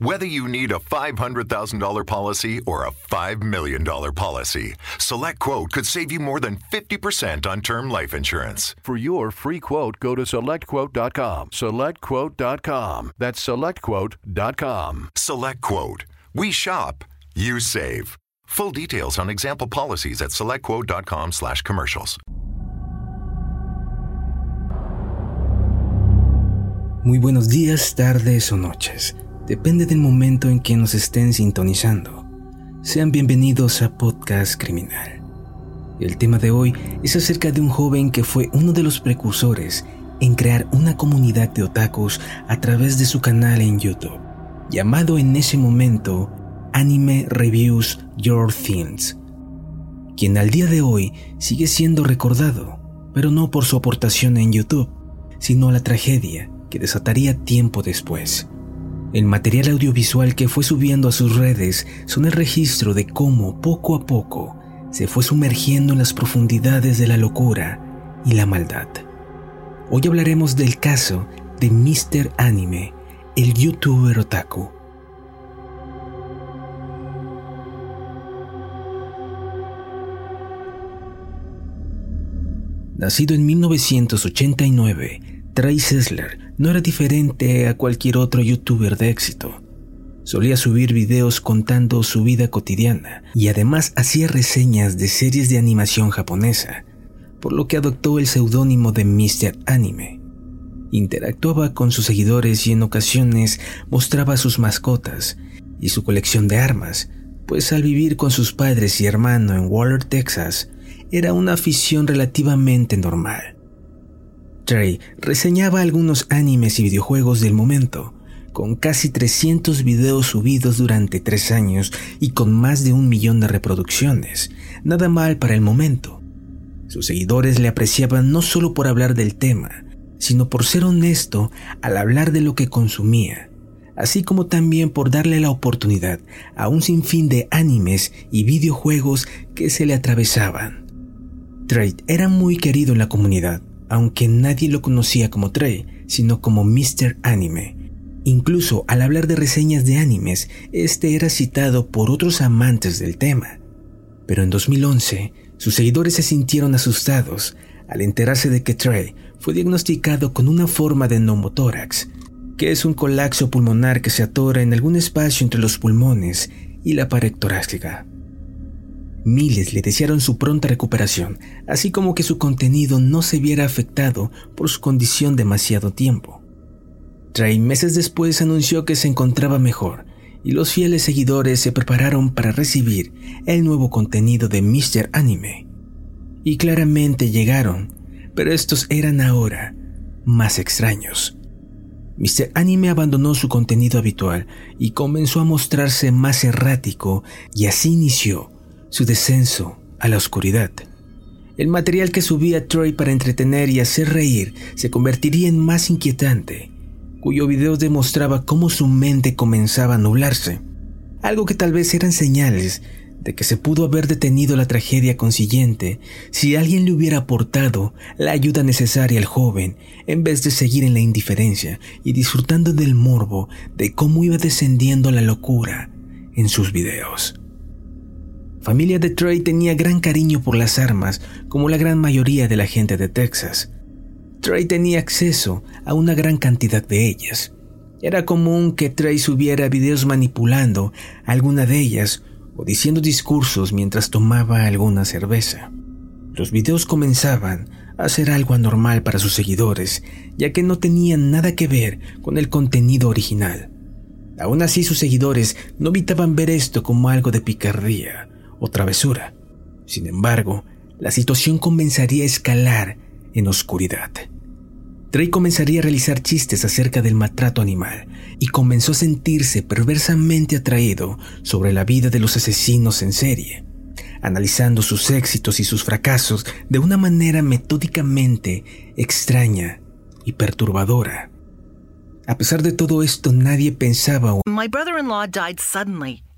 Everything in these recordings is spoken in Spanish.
Whether you need a $500,000 policy or a $5 million policy, SelectQuote could save you more than 50% on term life insurance. For your free quote, go to selectquote.com. SelectQuote.com. That's selectquote.com. SelectQuote. We shop, you save. Full details on example policies at selectquote.com slash commercials. Muy buenos días, tardes o noches. Depende del momento en que nos estén sintonizando. Sean bienvenidos a Podcast Criminal. El tema de hoy es acerca de un joven que fue uno de los precursores en crear una comunidad de otakus a través de su canal en YouTube, llamado en ese momento Anime Reviews Your Things, quien al día de hoy sigue siendo recordado, pero no por su aportación en YouTube, sino la tragedia que desataría tiempo después. El material audiovisual que fue subiendo a sus redes son el registro de cómo poco a poco se fue sumergiendo en las profundidades de la locura y la maldad. Hoy hablaremos del caso de Mr. Anime, el youtuber otaku. Nacido en 1989, Trey Sessler no era diferente a cualquier otro youtuber de éxito. Solía subir videos contando su vida cotidiana y además hacía reseñas de series de animación japonesa, por lo que adoptó el seudónimo de Mr. Anime. Interactuaba con sus seguidores y en ocasiones mostraba sus mascotas y su colección de armas, pues al vivir con sus padres y hermano en Waller, Texas, era una afición relativamente normal. Trey reseñaba algunos animes y videojuegos del momento, con casi 300 videos subidos durante tres años y con más de un millón de reproducciones. Nada mal para el momento. Sus seguidores le apreciaban no solo por hablar del tema, sino por ser honesto al hablar de lo que consumía, así como también por darle la oportunidad a un sinfín de animes y videojuegos que se le atravesaban. Trey era muy querido en la comunidad, aunque nadie lo conocía como Trey, sino como Mr. Anime. Incluso al hablar de reseñas de animes, este era citado por otros amantes del tema. Pero en 2011, sus seguidores se sintieron asustados al enterarse de que Trey fue diagnosticado con una forma de neumotórax, que es un colapso pulmonar que se atora en algún espacio entre los pulmones y la pared torácica. Miles le desearon su pronta recuperación, así como que su contenido no se viera afectado por su condición demasiado tiempo. Trey meses después anunció que se encontraba mejor y los fieles seguidores se prepararon para recibir el nuevo contenido de Mr. Anime. Y claramente llegaron, pero estos eran ahora más extraños. Mr. Anime abandonó su contenido habitual y comenzó a mostrarse más errático y así inició su descenso a la oscuridad. El material que subía Troy para entretener y hacer reír se convertiría en más inquietante, cuyo video demostraba cómo su mente comenzaba a nublarse, algo que tal vez eran señales de que se pudo haber detenido la tragedia consiguiente si alguien le hubiera aportado la ayuda necesaria al joven en vez de seguir en la indiferencia y disfrutando del morbo de cómo iba descendiendo la locura en sus videos. Familia de Trey tenía gran cariño por las armas, como la gran mayoría de la gente de Texas. Trey tenía acceso a una gran cantidad de ellas. Era común que Trey subiera videos manipulando alguna de ellas o diciendo discursos mientras tomaba alguna cerveza. Los videos comenzaban a ser algo anormal para sus seguidores, ya que no tenían nada que ver con el contenido original. Aún así, sus seguidores no evitaban ver esto como algo de picardía o travesura. Sin embargo, la situación comenzaría a escalar en oscuridad. Trey comenzaría a realizar chistes acerca del maltrato animal y comenzó a sentirse perversamente atraído sobre la vida de los asesinos en serie, analizando sus éxitos y sus fracasos de una manera metódicamente extraña y perturbadora. A pesar de todo esto, nadie pensaba. My brother-in-law died suddenly,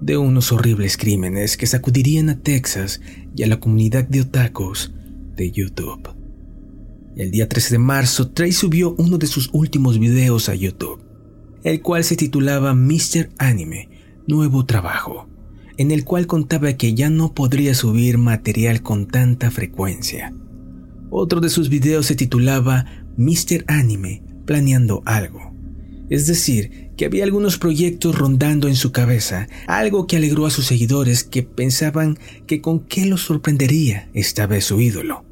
de unos horribles crímenes que sacudirían a Texas y a la comunidad de otakus de YouTube. El día 13 de marzo, Trey subió uno de sus últimos videos a YouTube, el cual se titulaba Mr. Anime, Nuevo Trabajo, en el cual contaba que ya no podría subir material con tanta frecuencia. Otro de sus videos se titulaba Mr. Anime, Planeando algo. Es decir, que había algunos proyectos rondando en su cabeza, algo que alegró a sus seguidores que pensaban que con qué los sorprendería esta vez su ídolo.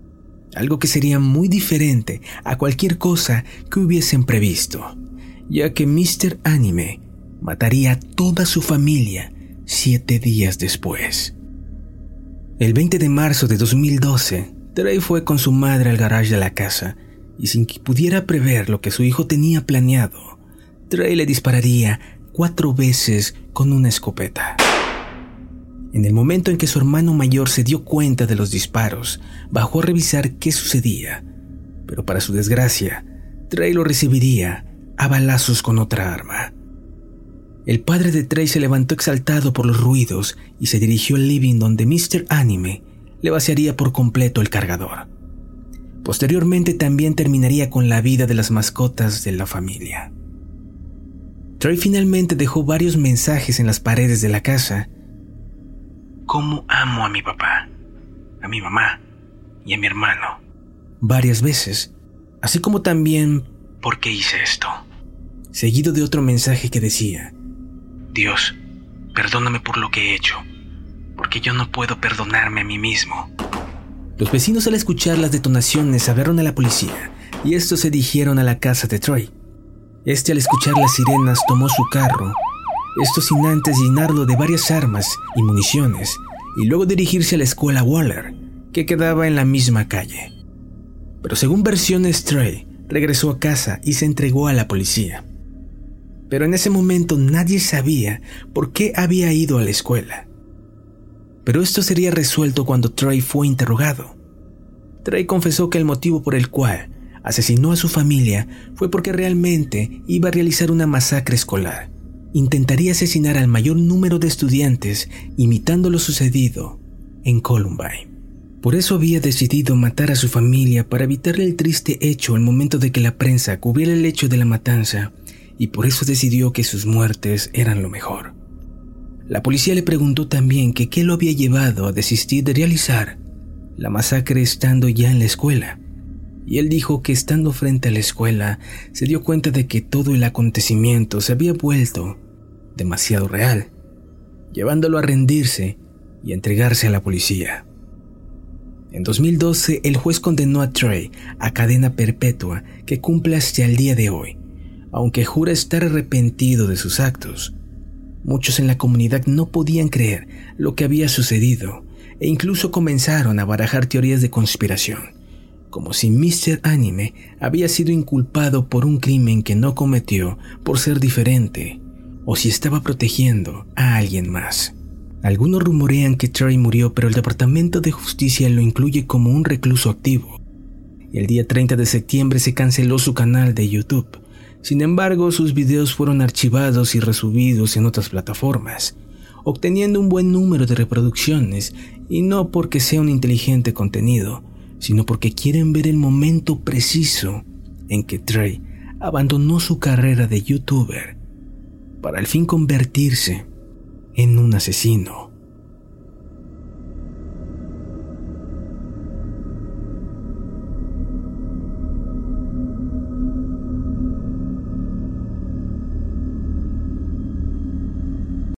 Algo que sería muy diferente a cualquier cosa que hubiesen previsto, ya que Mr. Anime mataría a toda su familia siete días después. El 20 de marzo de 2012, Trey fue con su madre al garage de la casa y sin que pudiera prever lo que su hijo tenía planeado, Trey le dispararía cuatro veces con una escopeta. En el momento en que su hermano mayor se dio cuenta de los disparos, bajó a revisar qué sucedía, pero para su desgracia, Trey lo recibiría a balazos con otra arma. El padre de Trey se levantó exaltado por los ruidos y se dirigió al living donde Mr. Anime le vaciaría por completo el cargador. Posteriormente también terminaría con la vida de las mascotas de la familia. Trey finalmente dejó varios mensajes en las paredes de la casa. ¿Cómo amo a mi papá, a mi mamá y a mi hermano? Varias veces, así como también ¿por qué hice esto? Seguido de otro mensaje que decía, Dios, perdóname por lo que he hecho, porque yo no puedo perdonarme a mí mismo. Los vecinos al escuchar las detonaciones hablaron a la policía y estos se dirigieron a la casa de Troy. Este al escuchar las sirenas tomó su carro, esto sin antes llenarlo de varias armas y municiones, y luego dirigirse a la escuela Waller, que quedaba en la misma calle. Pero según versiones Trey, regresó a casa y se entregó a la policía. Pero en ese momento nadie sabía por qué había ido a la escuela. Pero esto sería resuelto cuando Trey fue interrogado. Trey confesó que el motivo por el cual asesinó a su familia fue porque realmente iba a realizar una masacre escolar. Intentaría asesinar al mayor número de estudiantes imitando lo sucedido en Columbine. Por eso había decidido matar a su familia para evitarle el triste hecho al momento de que la prensa cubriera el hecho de la matanza y por eso decidió que sus muertes eran lo mejor. La policía le preguntó también que qué lo había llevado a desistir de realizar la masacre estando ya en la escuela y él dijo que estando frente a la escuela se dio cuenta de que todo el acontecimiento se había vuelto demasiado real, llevándolo a rendirse y entregarse a la policía. En 2012, el juez condenó a Trey a cadena perpetua que cumple hasta el día de hoy, aunque jura estar arrepentido de sus actos. Muchos en la comunidad no podían creer lo que había sucedido e incluso comenzaron a barajar teorías de conspiración, como si Mr. Anime había sido inculpado por un crimen que no cometió por ser diferente, o si estaba protegiendo a alguien más. Algunos rumorean que Trey murió, pero el Departamento de Justicia lo incluye como un recluso activo. El día 30 de septiembre se canceló su canal de YouTube. Sin embargo, sus videos fueron archivados y resubidos en otras plataformas, obteniendo un buen número de reproducciones, y no porque sea un inteligente contenido, sino porque quieren ver el momento preciso en que Trey abandonó su carrera de youtuber para al fin convertirse en un asesino.